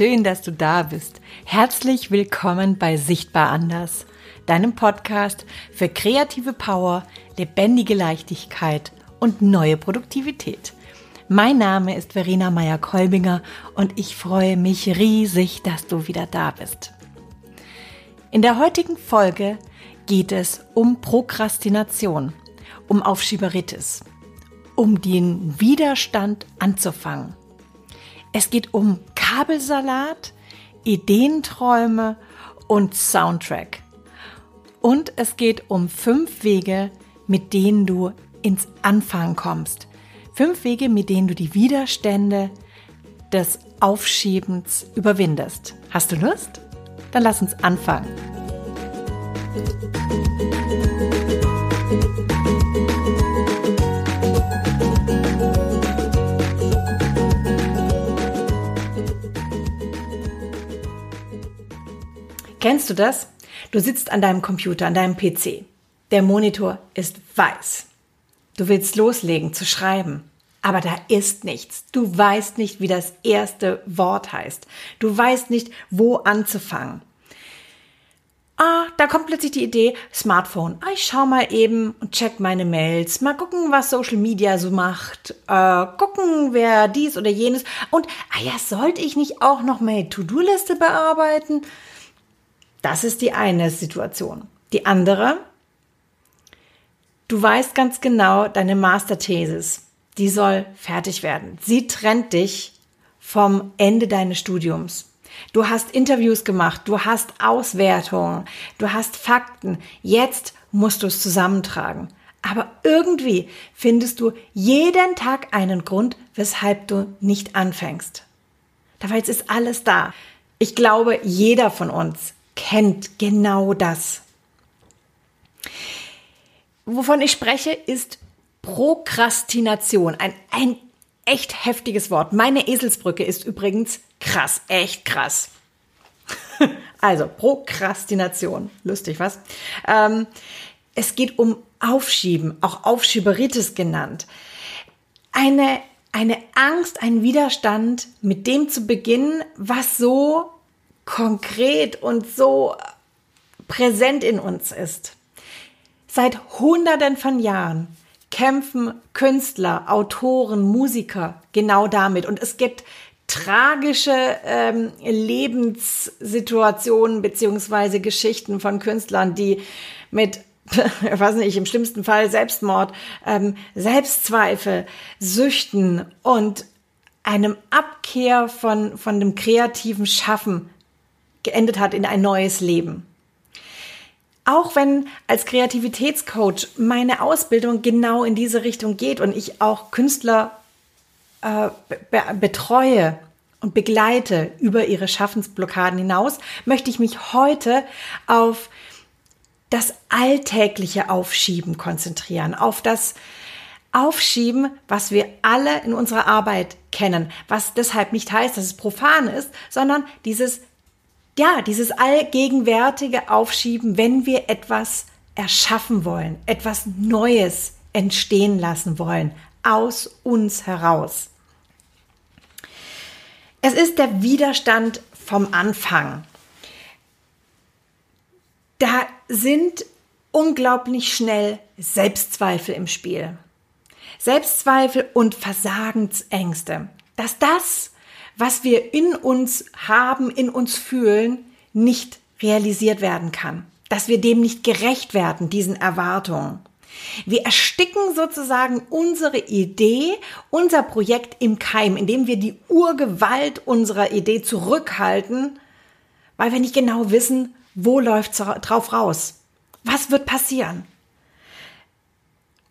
schön, dass du da bist. Herzlich willkommen bei Sichtbar Anders, deinem Podcast für kreative Power, lebendige Leichtigkeit und neue Produktivität. Mein Name ist Verena Meyer-Kolbinger und ich freue mich riesig, dass du wieder da bist. In der heutigen Folge geht es um Prokrastination, um Aufschieberitis, um den Widerstand anzufangen es geht um Kabelsalat, Ideenträume und Soundtrack. Und es geht um fünf Wege, mit denen du ins Anfangen kommst. Fünf Wege, mit denen du die Widerstände des Aufschiebens überwindest. Hast du Lust? Dann lass uns anfangen. Kennst du das? Du sitzt an deinem Computer, an deinem PC. Der Monitor ist weiß. Du willst loslegen zu schreiben, aber da ist nichts. Du weißt nicht, wie das erste Wort heißt. Du weißt nicht, wo anzufangen. Ah, da kommt plötzlich die Idee, Smartphone. Ah, ich schau mal eben und check meine Mails. Mal gucken, was Social Media so macht. Äh, gucken, wer dies oder jenes. Und, ah ja, sollte ich nicht auch noch meine To-Do-Liste bearbeiten? Das ist die eine Situation. Die andere, du weißt ganz genau, deine Masterthesis, die soll fertig werden. Sie trennt dich vom Ende deines Studiums. Du hast Interviews gemacht, du hast Auswertungen, du hast Fakten. Jetzt musst du es zusammentragen. Aber irgendwie findest du jeden Tag einen Grund, weshalb du nicht anfängst. Dabei ist alles da. Ich glaube, jeder von uns kennt genau das. Wovon ich spreche, ist Prokrastination. Ein, ein echt heftiges Wort. Meine Eselsbrücke ist übrigens krass, echt krass. also, Prokrastination. Lustig, was? Ähm, es geht um Aufschieben, auch Aufschieberitis genannt. Eine, eine Angst, ein Widerstand, mit dem zu beginnen, was so konkret und so präsent in uns ist. Seit Hunderten von Jahren kämpfen Künstler, Autoren, Musiker genau damit. Und es gibt tragische ähm, Lebenssituationen beziehungsweise Geschichten von Künstlern, die mit, ich weiß nicht, im schlimmsten Fall Selbstmord, ähm, Selbstzweifel, Süchten und einem Abkehr von, von dem kreativen Schaffen geendet hat in ein neues Leben. Auch wenn als Kreativitätscoach meine Ausbildung genau in diese Richtung geht und ich auch Künstler äh, be betreue und begleite über ihre Schaffensblockaden hinaus, möchte ich mich heute auf das alltägliche Aufschieben konzentrieren, auf das Aufschieben, was wir alle in unserer Arbeit kennen, was deshalb nicht heißt, dass es profan ist, sondern dieses ja, dieses allgegenwärtige Aufschieben, wenn wir etwas erschaffen wollen, etwas Neues entstehen lassen wollen, aus uns heraus. Es ist der Widerstand vom Anfang. Da sind unglaublich schnell Selbstzweifel im Spiel. Selbstzweifel und Versagensängste. Dass das, was wir in uns haben, in uns fühlen, nicht realisiert werden kann. Dass wir dem nicht gerecht werden, diesen Erwartungen. Wir ersticken sozusagen unsere Idee, unser Projekt im Keim, indem wir die Urgewalt unserer Idee zurückhalten, weil wir nicht genau wissen, wo läuft drauf raus. Was wird passieren?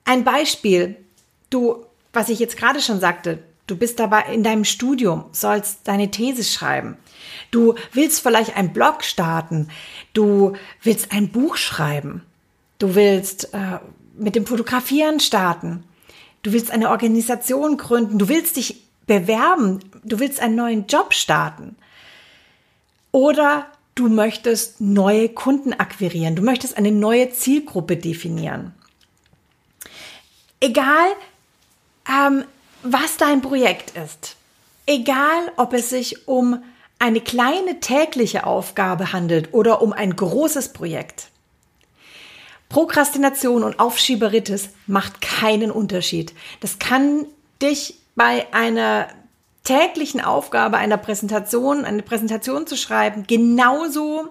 Ein Beispiel, du, was ich jetzt gerade schon sagte, Du bist dabei in deinem Studium, sollst deine These schreiben. Du willst vielleicht einen Blog starten. Du willst ein Buch schreiben. Du willst äh, mit dem Fotografieren starten. Du willst eine Organisation gründen. Du willst dich bewerben. Du willst einen neuen Job starten. Oder du möchtest neue Kunden akquirieren. Du möchtest eine neue Zielgruppe definieren. Egal, ähm, was dein Projekt ist. Egal, ob es sich um eine kleine tägliche Aufgabe handelt oder um ein großes Projekt. Prokrastination und Aufschieberitis macht keinen Unterschied. Das kann dich bei einer täglichen Aufgabe einer Präsentation, eine Präsentation zu schreiben, genauso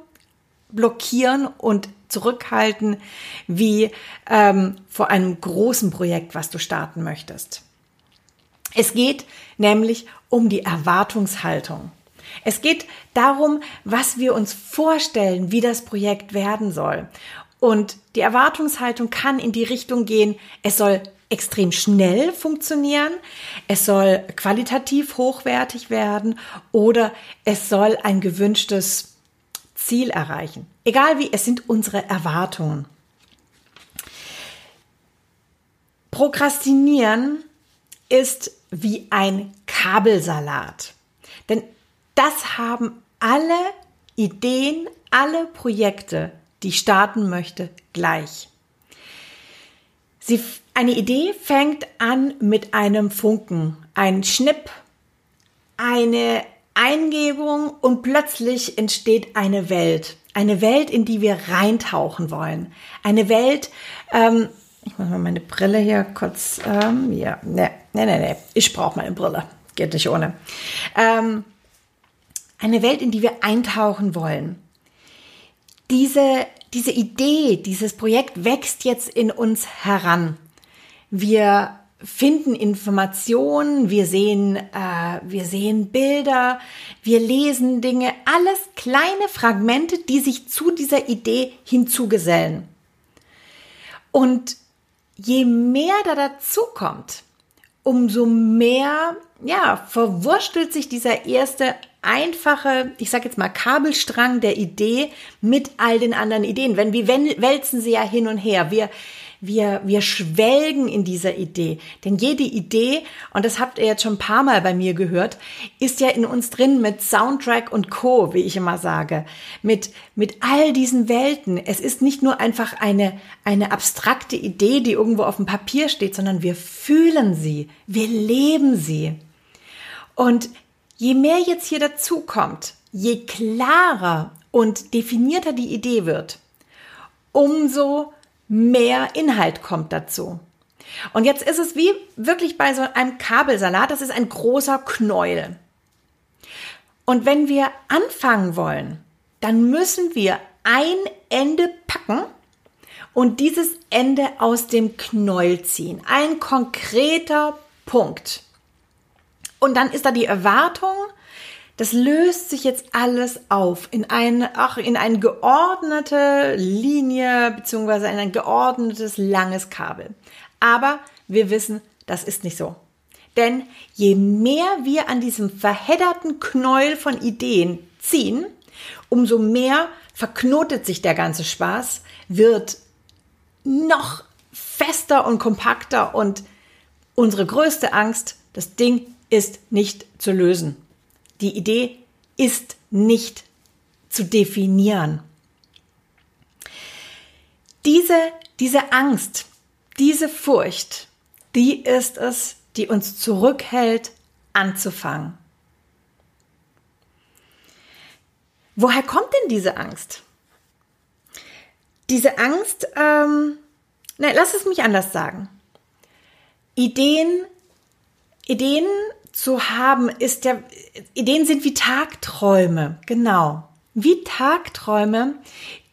blockieren und zurückhalten wie ähm, vor einem großen Projekt, was du starten möchtest. Es geht nämlich um die Erwartungshaltung. Es geht darum, was wir uns vorstellen, wie das Projekt werden soll. Und die Erwartungshaltung kann in die Richtung gehen, es soll extrem schnell funktionieren, es soll qualitativ hochwertig werden oder es soll ein gewünschtes Ziel erreichen. Egal wie, es sind unsere Erwartungen. Prokrastinieren ist wie ein Kabelsalat. Denn das haben alle Ideen, alle Projekte, die ich starten möchte, gleich. Sie, eine Idee fängt an mit einem Funken, ein Schnipp, eine Eingebung und plötzlich entsteht eine Welt. Eine Welt, in die wir reintauchen wollen. Eine Welt, ähm, ich muss mal meine Brille hier kurz, ähm, ja, ne, ne, ne, ne, ich brauche meine Brille. Geht nicht ohne. Ähm, eine Welt, in die wir eintauchen wollen. Diese, diese Idee, dieses Projekt wächst jetzt in uns heran. Wir finden Informationen, wir sehen, äh, wir sehen Bilder, wir lesen Dinge, alles kleine Fragmente, die sich zu dieser Idee hinzugesellen. Und je mehr da dazu kommt, umso mehr, ja, verwurstelt sich dieser erste einfache, ich sage jetzt mal Kabelstrang der Idee mit all den anderen Ideen. Wenn wir wälzen sie ja hin und her. Wir wir, wir schwelgen in dieser Idee. Denn jede Idee, und das habt ihr jetzt schon ein paar Mal bei mir gehört, ist ja in uns drin mit Soundtrack und Co., wie ich immer sage. Mit, mit all diesen Welten. Es ist nicht nur einfach eine, eine abstrakte Idee, die irgendwo auf dem Papier steht, sondern wir fühlen sie. Wir leben sie. Und je mehr jetzt hier dazu kommt, je klarer und definierter die Idee wird, umso mehr Inhalt kommt dazu. Und jetzt ist es wie wirklich bei so einem Kabelsalat, das ist ein großer Knäuel. Und wenn wir anfangen wollen, dann müssen wir ein Ende packen und dieses Ende aus dem Knäuel ziehen. Ein konkreter Punkt. Und dann ist da die Erwartung, das löst sich jetzt alles auf in eine, ach, in eine geordnete Linie beziehungsweise in ein geordnetes langes Kabel. Aber wir wissen, das ist nicht so. Denn je mehr wir an diesem verhedderten Knäuel von Ideen ziehen, umso mehr verknotet sich der ganze Spaß, wird noch fester und kompakter und unsere größte Angst, das Ding ist nicht zu lösen. Die Idee ist nicht zu definieren. Diese, diese Angst, diese Furcht, die ist es, die uns zurückhält, anzufangen. Woher kommt denn diese Angst? Diese Angst, ähm, na, lass es mich anders sagen. Ideen, Ideen zu haben, ist ja, Ideen sind wie Tagträume, genau. Wie Tagträume,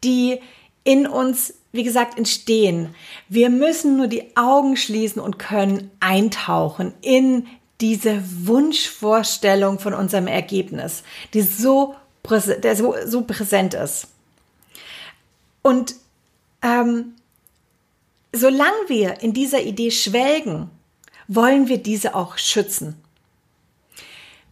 die in uns, wie gesagt, entstehen. Wir müssen nur die Augen schließen und können eintauchen in diese Wunschvorstellung von unserem Ergebnis, die so, der so, so präsent ist. Und ähm, solange wir in dieser Idee schwelgen, wollen wir diese auch schützen.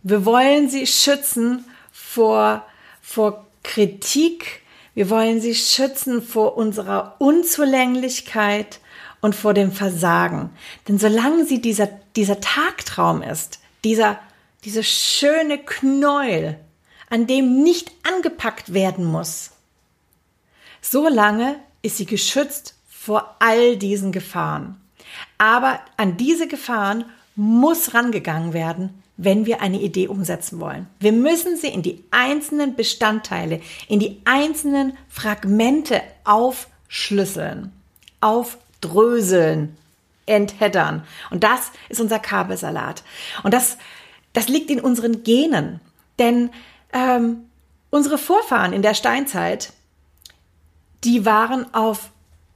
Wir wollen sie schützen vor, vor Kritik. Wir wollen sie schützen vor unserer Unzulänglichkeit und vor dem Versagen. Denn solange sie dieser, dieser Tagtraum ist, dieser, dieser schöne Knäuel, an dem nicht angepackt werden muss, so lange ist sie geschützt vor all diesen Gefahren. Aber an diese Gefahren muss rangegangen werden, wenn wir eine Idee umsetzen wollen. Wir müssen sie in die einzelnen Bestandteile, in die einzelnen Fragmente aufschlüsseln, aufdröseln, entheddern. Und das ist unser Kabelsalat. Und das, das liegt in unseren Genen. Denn ähm, unsere Vorfahren in der Steinzeit, die waren auf,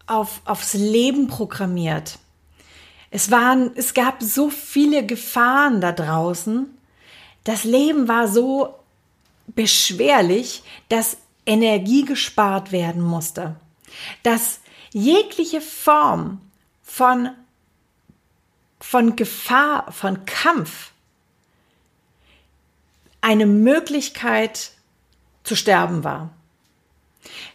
auf, aufs Leben programmiert. Es waren, es gab so viele Gefahren da draußen. Das Leben war so beschwerlich, dass Energie gespart werden musste. Dass jegliche Form von, von Gefahr, von Kampf eine Möglichkeit zu sterben war.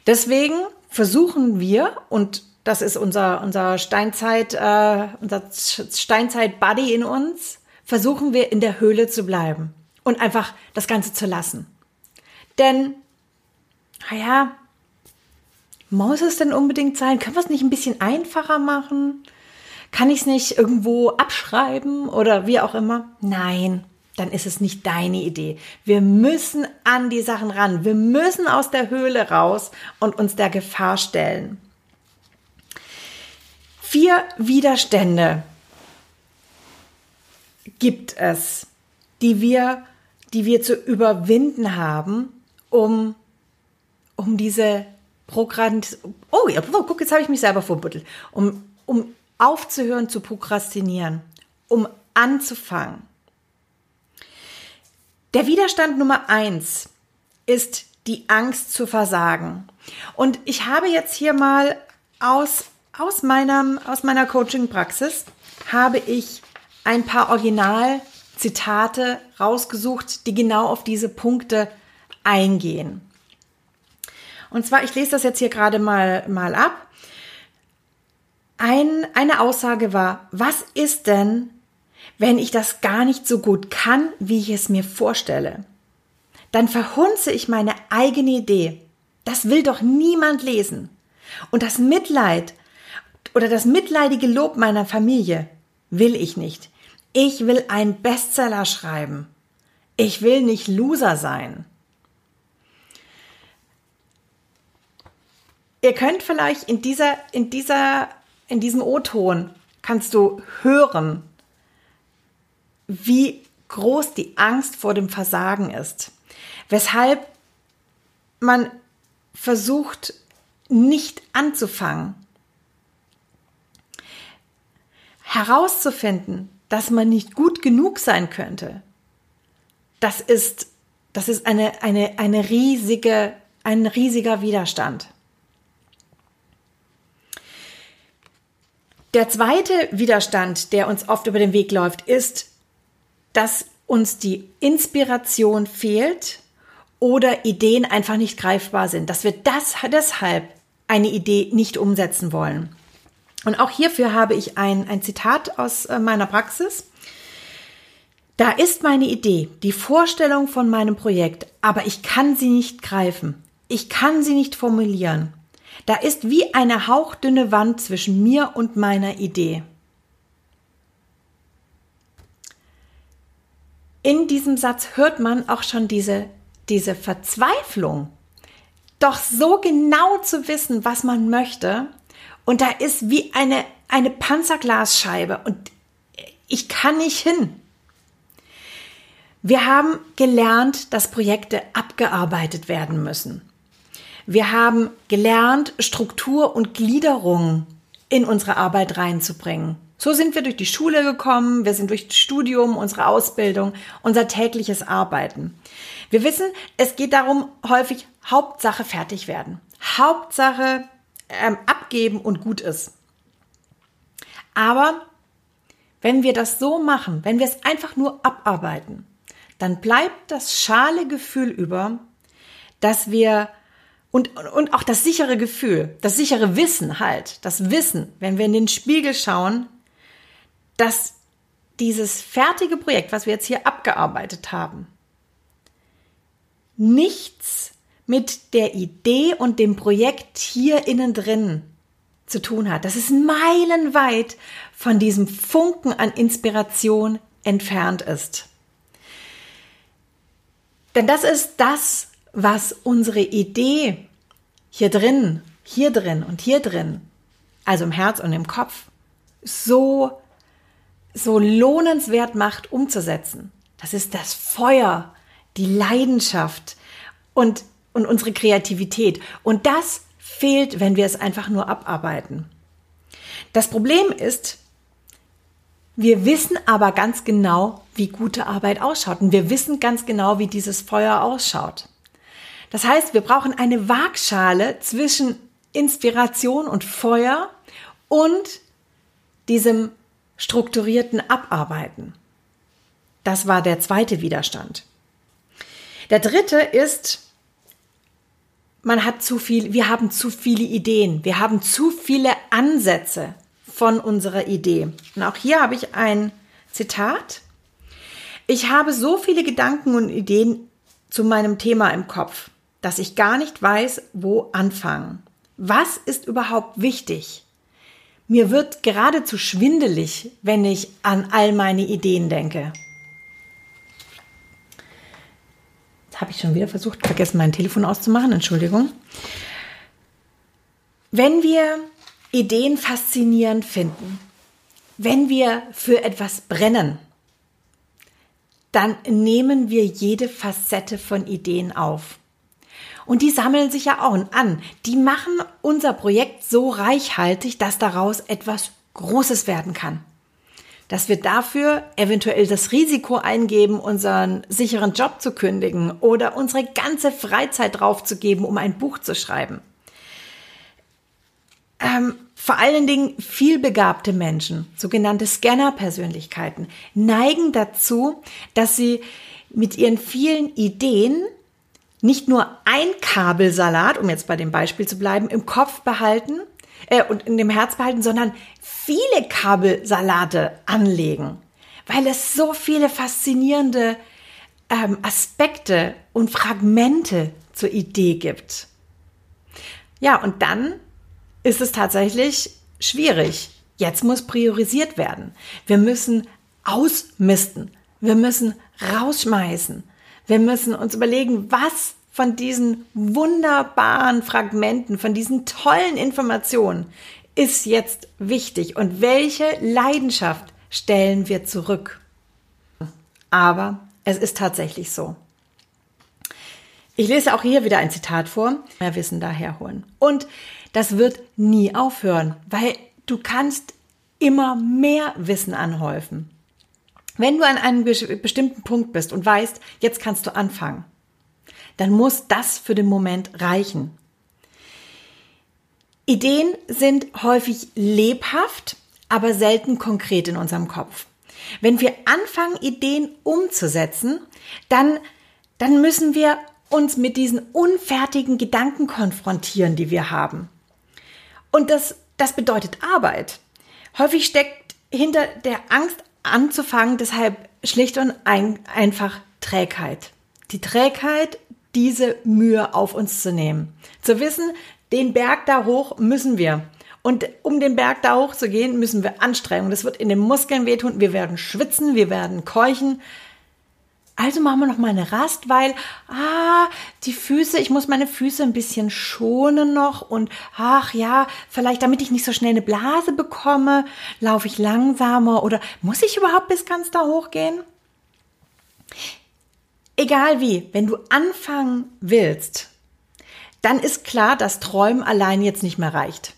Deswegen versuchen wir, und das ist unser, unser Steinzeit, äh, unser Steinzeit-Buddy in uns, versuchen wir in der Höhle zu bleiben und einfach das Ganze zu lassen. Denn, naja, muss es denn unbedingt sein? Können wir es nicht ein bisschen einfacher machen? Kann ich es nicht irgendwo abschreiben oder wie auch immer? Nein, dann ist es nicht deine Idee. Wir müssen an die Sachen ran. Wir müssen aus der Höhle raus und uns der Gefahr stellen. Vier Widerstände gibt es, die wir, die wir zu überwinden haben, um, um diese Programm. Oh oh, guck, jetzt habe ich mich selber verbuddelt. Um, um aufzuhören zu prokrastinieren, um anzufangen. Der Widerstand Nummer eins ist die Angst zu versagen. Und ich habe jetzt hier mal aus aus, meinem, aus meiner Coaching-Praxis habe ich ein paar Originalzitate rausgesucht, die genau auf diese Punkte eingehen. Und zwar, ich lese das jetzt hier gerade mal, mal ab. Ein, eine Aussage war, was ist denn, wenn ich das gar nicht so gut kann, wie ich es mir vorstelle? Dann verhunze ich meine eigene Idee. Das will doch niemand lesen. Und das Mitleid oder das mitleidige Lob meiner Familie will ich nicht. Ich will einen Bestseller schreiben. Ich will nicht Loser sein. Ihr könnt vielleicht in dieser, in dieser, in diesem O-Ton kannst du hören, wie groß die Angst vor dem Versagen ist. Weshalb man versucht, nicht anzufangen, herauszufinden, dass man nicht gut genug sein könnte, das ist, das ist eine, eine, eine riesige, ein riesiger Widerstand. Der zweite Widerstand, der uns oft über den Weg läuft, ist, dass uns die Inspiration fehlt oder Ideen einfach nicht greifbar sind, dass wir das deshalb eine Idee nicht umsetzen wollen. Und auch hierfür habe ich ein, ein Zitat aus äh, meiner Praxis. Da ist meine Idee, die Vorstellung von meinem Projekt, aber ich kann sie nicht greifen. Ich kann sie nicht formulieren. Da ist wie eine hauchdünne Wand zwischen mir und meiner Idee. In diesem Satz hört man auch schon diese, diese Verzweiflung, doch so genau zu wissen, was man möchte, und da ist wie eine, eine Panzerglasscheibe und ich kann nicht hin. Wir haben gelernt, dass Projekte abgearbeitet werden müssen. Wir haben gelernt, Struktur und Gliederung in unsere Arbeit reinzubringen. So sind wir durch die Schule gekommen, wir sind durch das Studium, unsere Ausbildung, unser tägliches Arbeiten. Wir wissen, es geht darum, häufig Hauptsache fertig werden. Hauptsache ähm, abgeben und gut ist. Aber wenn wir das so machen, wenn wir es einfach nur abarbeiten, dann bleibt das schale Gefühl über, dass wir und, und auch das sichere Gefühl, das sichere Wissen halt, das Wissen, wenn wir in den Spiegel schauen, dass dieses fertige Projekt, was wir jetzt hier abgearbeitet haben, nichts mit der Idee und dem Projekt hier innen drin zu tun hat. Das ist meilenweit von diesem Funken an Inspiration entfernt ist. Denn das ist das, was unsere Idee hier drin, hier drin und hier drin, also im Herz und im Kopf, so, so lohnenswert macht umzusetzen. Das ist das Feuer, die Leidenschaft und, und unsere Kreativität. Und das fehlt, wenn wir es einfach nur abarbeiten. Das Problem ist, wir wissen aber ganz genau, wie gute Arbeit ausschaut. Und wir wissen ganz genau, wie dieses Feuer ausschaut. Das heißt, wir brauchen eine Waagschale zwischen Inspiration und Feuer und diesem strukturierten Abarbeiten. Das war der zweite Widerstand. Der dritte ist, man hat zu viel, wir haben zu viele Ideen, wir haben zu viele Ansätze von unserer Idee. Und auch hier habe ich ein Zitat. Ich habe so viele Gedanken und Ideen zu meinem Thema im Kopf dass ich gar nicht weiß, wo anfangen. Was ist überhaupt wichtig? Mir wird geradezu schwindelig, wenn ich an all meine Ideen denke. Jetzt habe ich schon wieder versucht, vergessen mein Telefon auszumachen, Entschuldigung. Wenn wir Ideen faszinierend finden, wenn wir für etwas brennen, dann nehmen wir jede Facette von Ideen auf. Und die sammeln sich ja auch an. Die machen unser Projekt so reichhaltig, dass daraus etwas Großes werden kann. Dass wir dafür eventuell das Risiko eingeben, unseren sicheren Job zu kündigen oder unsere ganze Freizeit draufzugeben, um ein Buch zu schreiben. Ähm, vor allen Dingen vielbegabte Menschen, sogenannte Scanner-Persönlichkeiten, neigen dazu, dass sie mit ihren vielen Ideen nicht nur ein Kabelsalat, um jetzt bei dem Beispiel zu bleiben, im Kopf behalten äh, und in dem Herz behalten, sondern viele Kabelsalate anlegen, weil es so viele faszinierende ähm, Aspekte und Fragmente zur Idee gibt. Ja, und dann ist es tatsächlich schwierig. Jetzt muss priorisiert werden. Wir müssen ausmisten. Wir müssen rausschmeißen. Wir müssen uns überlegen, was von diesen wunderbaren Fragmenten, von diesen tollen Informationen ist jetzt wichtig und welche Leidenschaft stellen wir zurück. Aber es ist tatsächlich so. Ich lese auch hier wieder ein Zitat vor, mehr Wissen daher holen. Und das wird nie aufhören, weil du kannst immer mehr Wissen anhäufen. Wenn du an einem bestimmten Punkt bist und weißt, jetzt kannst du anfangen, dann muss das für den Moment reichen. Ideen sind häufig lebhaft, aber selten konkret in unserem Kopf. Wenn wir anfangen, Ideen umzusetzen, dann, dann müssen wir uns mit diesen unfertigen Gedanken konfrontieren, die wir haben. Und das, das bedeutet Arbeit. Häufig steckt hinter der Angst anzufangen, deshalb schlicht und ein, einfach Trägheit. Die Trägheit, diese Mühe auf uns zu nehmen. Zu wissen, den Berg da hoch müssen wir. Und um den Berg da hoch zu gehen, müssen wir Anstrengung. Das wird in den Muskeln wehtun. Wir werden schwitzen, wir werden keuchen. Also machen wir noch mal eine Rast, weil ah, die Füße, ich muss meine Füße ein bisschen schonen noch und ach ja, vielleicht damit ich nicht so schnell eine Blase bekomme, laufe ich langsamer oder muss ich überhaupt bis ganz da hochgehen? Egal wie, wenn du anfangen willst, dann ist klar, dass Träumen allein jetzt nicht mehr reicht.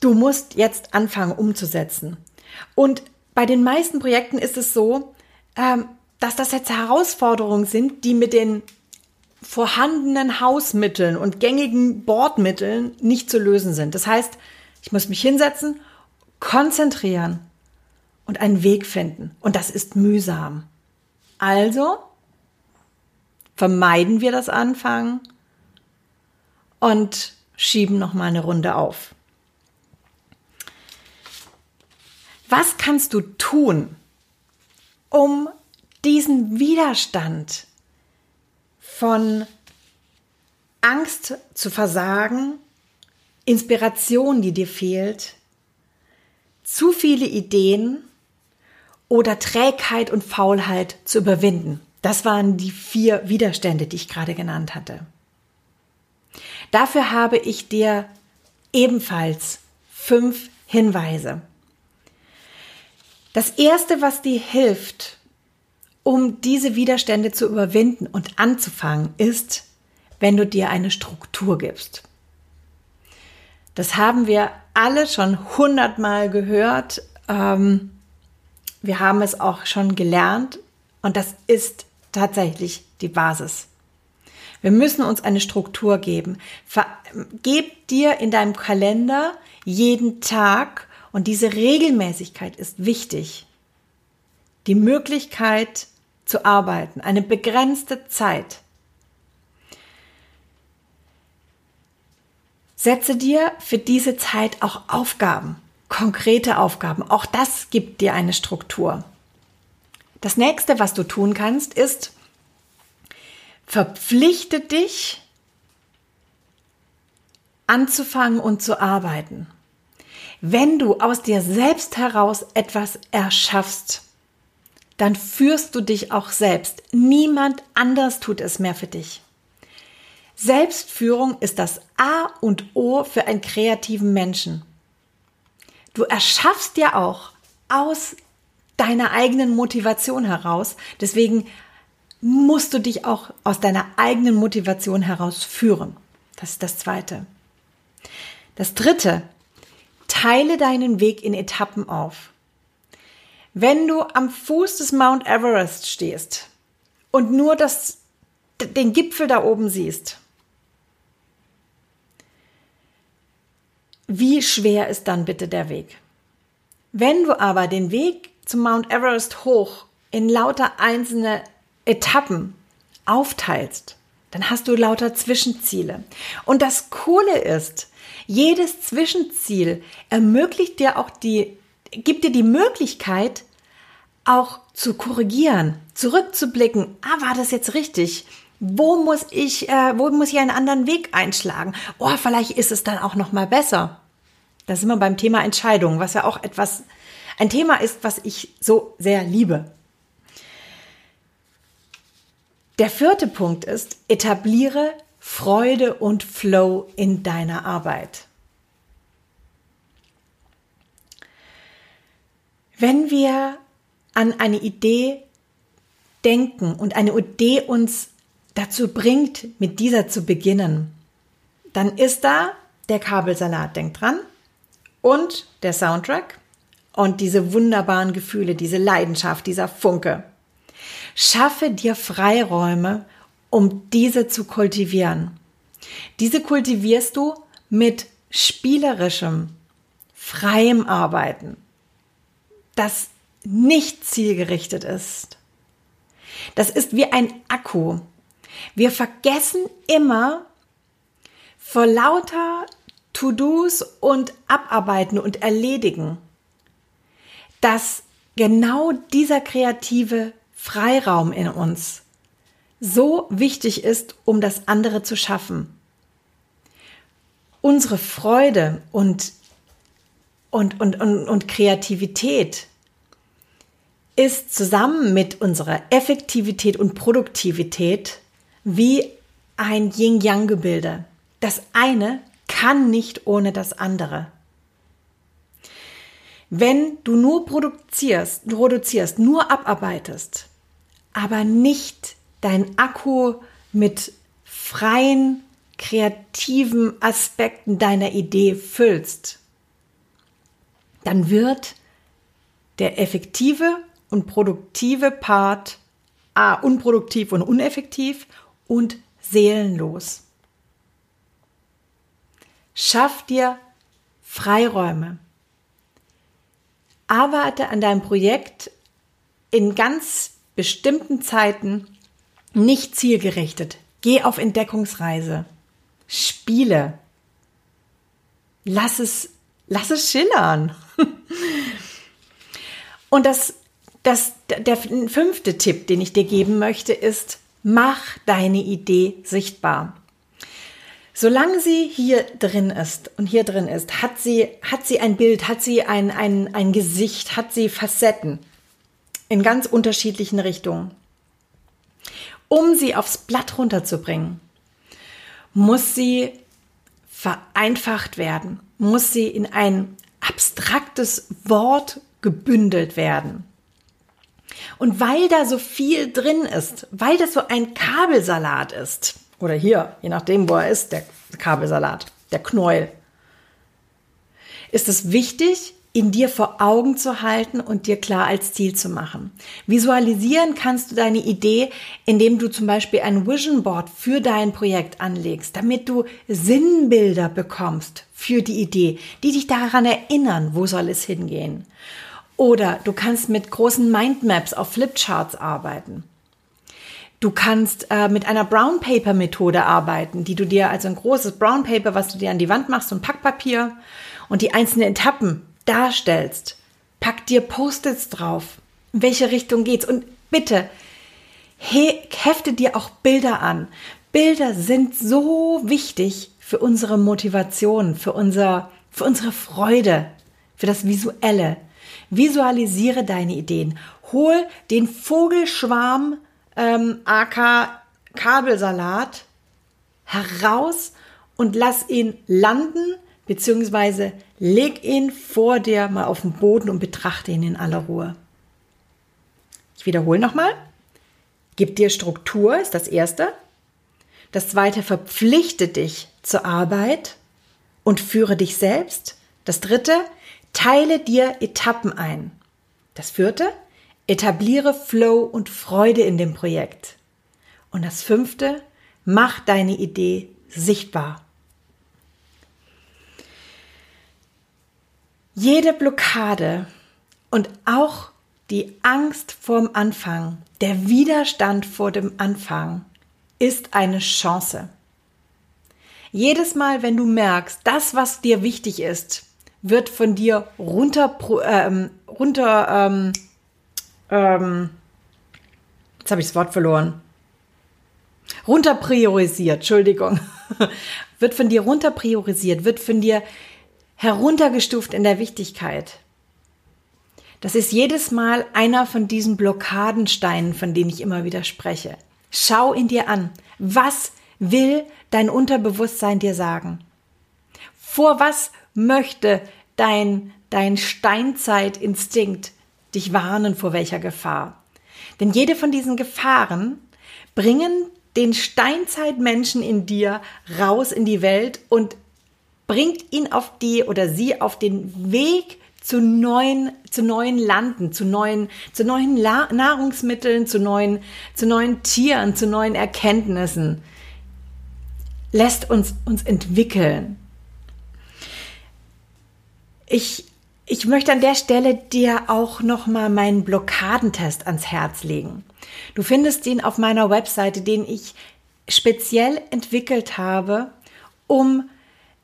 Du musst jetzt anfangen umzusetzen. Und bei den meisten Projekten ist es so, ähm, dass das jetzt Herausforderungen sind, die mit den vorhandenen Hausmitteln und gängigen Bordmitteln nicht zu lösen sind. Das heißt, ich muss mich hinsetzen, konzentrieren und einen Weg finden. Und das ist mühsam. Also vermeiden wir das Anfangen und schieben noch mal eine Runde auf. Was kannst du tun, um diesen Widerstand von Angst zu versagen, Inspiration, die dir fehlt, zu viele Ideen oder Trägheit und Faulheit zu überwinden. Das waren die vier Widerstände, die ich gerade genannt hatte. Dafür habe ich dir ebenfalls fünf Hinweise. Das erste, was dir hilft, um diese Widerstände zu überwinden und anzufangen, ist, wenn du dir eine Struktur gibst. Das haben wir alle schon hundertmal gehört. Ähm, wir haben es auch schon gelernt und das ist tatsächlich die Basis. Wir müssen uns eine Struktur geben. Ver Geb dir in deinem Kalender jeden Tag, und diese Regelmäßigkeit ist wichtig, die Möglichkeit zu arbeiten, eine begrenzte Zeit. Setze dir für diese Zeit auch Aufgaben, konkrete Aufgaben. Auch das gibt dir eine Struktur. Das nächste, was du tun kannst, ist, verpflichte dich, anzufangen und zu arbeiten. Wenn du aus dir selbst heraus etwas erschaffst, dann führst du dich auch selbst. Niemand anders tut es mehr für dich. Selbstführung ist das A und O für einen kreativen Menschen. Du erschaffst ja auch aus deiner eigenen Motivation heraus. Deswegen musst du dich auch aus deiner eigenen Motivation heraus führen. Das ist das Zweite. Das Dritte, teile deinen Weg in Etappen auf. Wenn du am Fuß des Mount Everest stehst und nur das, den Gipfel da oben siehst, wie schwer ist dann bitte der Weg? Wenn du aber den Weg zum Mount Everest hoch in lauter einzelne Etappen aufteilst, dann hast du lauter Zwischenziele. Und das Coole ist, jedes Zwischenziel ermöglicht dir auch die, gibt dir die Möglichkeit, auch zu korrigieren, zurückzublicken. Ah, war das jetzt richtig? Wo muss ich, äh, wo muss ich einen anderen Weg einschlagen? Oh, vielleicht ist es dann auch noch mal besser. Da sind wir beim Thema Entscheidungen, was ja auch etwas, ein Thema ist, was ich so sehr liebe. Der vierte Punkt ist, etabliere Freude und Flow in deiner Arbeit. Wenn wir an eine Idee denken und eine Idee uns dazu bringt, mit dieser zu beginnen, dann ist da der Kabelsalat, denkt dran, und der Soundtrack und diese wunderbaren Gefühle, diese Leidenschaft, dieser Funke. Schaffe dir Freiräume, um diese zu kultivieren. Diese kultivierst du mit spielerischem, freiem Arbeiten, das nicht zielgerichtet ist. Das ist wie ein Akku. Wir vergessen immer vor lauter To-Dos und Abarbeiten und Erledigen, dass genau dieser kreative Freiraum in uns so wichtig ist, um das andere zu schaffen. Unsere Freude und, und, und, und, und Kreativität ist zusammen mit unserer Effektivität und Produktivität wie ein Yin-Yang-Gebilde. Das eine kann nicht ohne das andere. Wenn du nur produzierst, produzierst, nur abarbeitest, aber nicht dein Akku mit freien, kreativen Aspekten deiner Idee füllst, dann wird der effektive und produktive Part A unproduktiv und uneffektiv und seelenlos. Schaff dir Freiräume. Arbeite an deinem Projekt in ganz bestimmten Zeiten nicht zielgerichtet. Geh auf Entdeckungsreise. Spiele. Lass es, lass es schillern. Und das, das, der fünfte Tipp, den ich dir geben möchte, ist, mach deine Idee sichtbar. Solange sie hier drin ist und hier drin ist, hat sie, hat sie ein Bild, hat sie ein, ein, ein Gesicht, hat sie Facetten in ganz unterschiedlichen Richtungen. um sie aufs Blatt runterzubringen, muss sie vereinfacht werden, muss sie in ein abstraktes Wort gebündelt werden. Und weil da so viel drin ist, weil das so ein Kabelsalat ist, oder hier, je nachdem, wo er ist, der Kabelsalat, der Knäuel, ist es wichtig, in dir vor Augen zu halten und dir klar als Ziel zu machen. Visualisieren kannst du deine Idee, indem du zum Beispiel ein Vision Board für dein Projekt anlegst, damit du Sinnbilder bekommst für die Idee, die dich daran erinnern, wo soll es hingehen. Oder du kannst mit großen Mindmaps auf Flipcharts arbeiten. Du kannst äh, mit einer Brown Paper Methode arbeiten, die du dir also ein großes Brown Paper, was du dir an die Wand machst, und Packpapier und die einzelnen Etappen darstellst. Pack dir Post-its drauf. In welche Richtung geht's? Und bitte, he, hefte dir auch Bilder an. Bilder sind so wichtig für unsere Motivation, für, unser, für unsere Freude, für das Visuelle. Visualisiere deine Ideen. Hol den Vogelschwarm ähm, AK Kabelsalat heraus und lass ihn landen beziehungsweise leg ihn vor dir mal auf den Boden und betrachte ihn in aller Ruhe. Ich wiederhole nochmal. Gib dir Struktur, ist das Erste. Das Zweite, verpflichte dich zur Arbeit und führe dich selbst. Das Dritte, teile dir Etappen ein. Das Vierte, etabliere Flow und Freude in dem Projekt. Und das Fünfte, mach deine Idee sichtbar. Jede Blockade und auch die Angst vorm Anfang, der Widerstand vor dem Anfang ist eine Chance. Jedes Mal, wenn du merkst, das, was dir wichtig ist, wird von dir runter, ähm, runter, ähm, ähm, jetzt habe ich das Wort verloren, runter priorisiert, Entschuldigung, wird von dir runter priorisiert, wird von dir heruntergestuft in der Wichtigkeit. Das ist jedes Mal einer von diesen Blockadensteinen, von denen ich immer wieder spreche. Schau in dir an. Was will dein Unterbewusstsein dir sagen? Vor was möchte dein, dein Steinzeitinstinkt dich warnen vor welcher Gefahr? Denn jede von diesen Gefahren bringen den Steinzeitmenschen in dir raus in die Welt und bringt ihn auf die oder sie auf den Weg zu neuen, zu neuen Landen, zu neuen, zu neuen La Nahrungsmitteln, zu neuen, zu neuen Tieren, zu neuen Erkenntnissen. Lässt uns uns entwickeln. Ich, ich möchte an der Stelle dir auch noch mal meinen Blockadentest ans Herz legen. Du findest ihn auf meiner Webseite, den ich speziell entwickelt habe, um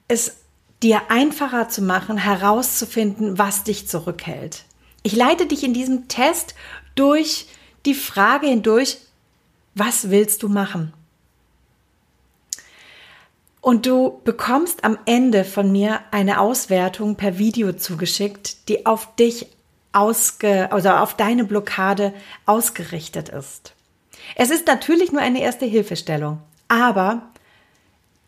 es dir einfacher zu machen, herauszufinden, was dich zurückhält. Ich leite dich in diesem Test durch die Frage hindurch, was willst du machen? Und du bekommst am Ende von mir eine Auswertung per Video zugeschickt, die auf dich ausge, also auf deine Blockade ausgerichtet ist. Es ist natürlich nur eine erste Hilfestellung, aber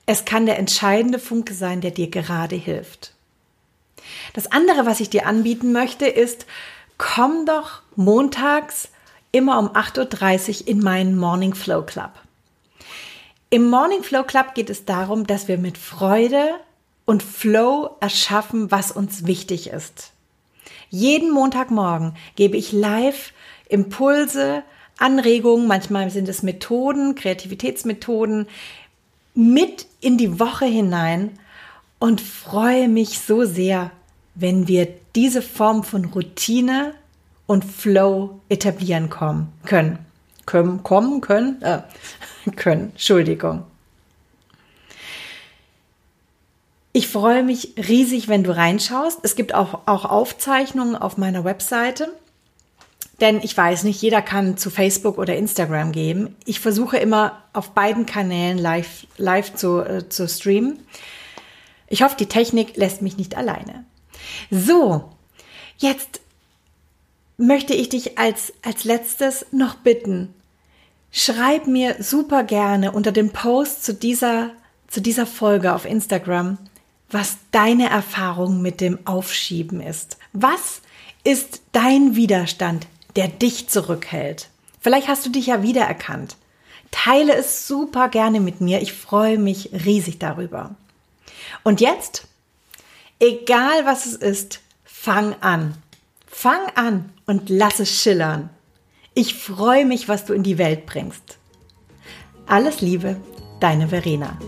es kann der entscheidende Funke sein, der dir gerade hilft. Das andere, was ich dir anbieten möchte, ist, komm doch montags immer um 8.30 Uhr in meinen Morning Flow Club. Im Morning Flow Club geht es darum, dass wir mit Freude und Flow erschaffen, was uns wichtig ist. Jeden Montagmorgen gebe ich live Impulse, Anregungen, manchmal sind es Methoden, Kreativitätsmethoden, mit in die Woche hinein und freue mich so sehr, wenn wir diese Form von Routine und Flow etablieren kommen können. Können, kommen können, äh, können, Entschuldigung. Ich freue mich riesig, wenn du reinschaust. Es gibt auch, auch Aufzeichnungen auf meiner Webseite. Denn ich weiß nicht, jeder kann zu Facebook oder Instagram gehen. Ich versuche immer auf beiden Kanälen live, live zu, äh, zu streamen. Ich hoffe, die Technik lässt mich nicht alleine. So, jetzt möchte ich dich als, als letztes noch bitten, Schreib mir super gerne unter dem Post zu dieser, zu dieser Folge auf Instagram, was deine Erfahrung mit dem Aufschieben ist. Was ist dein Widerstand, der dich zurückhält? Vielleicht hast du dich ja wiedererkannt. Teile es super gerne mit mir. Ich freue mich riesig darüber. Und jetzt, egal was es ist, fang an. Fang an und lass es schillern. Ich freue mich, was du in die Welt bringst. Alles Liebe, deine Verena.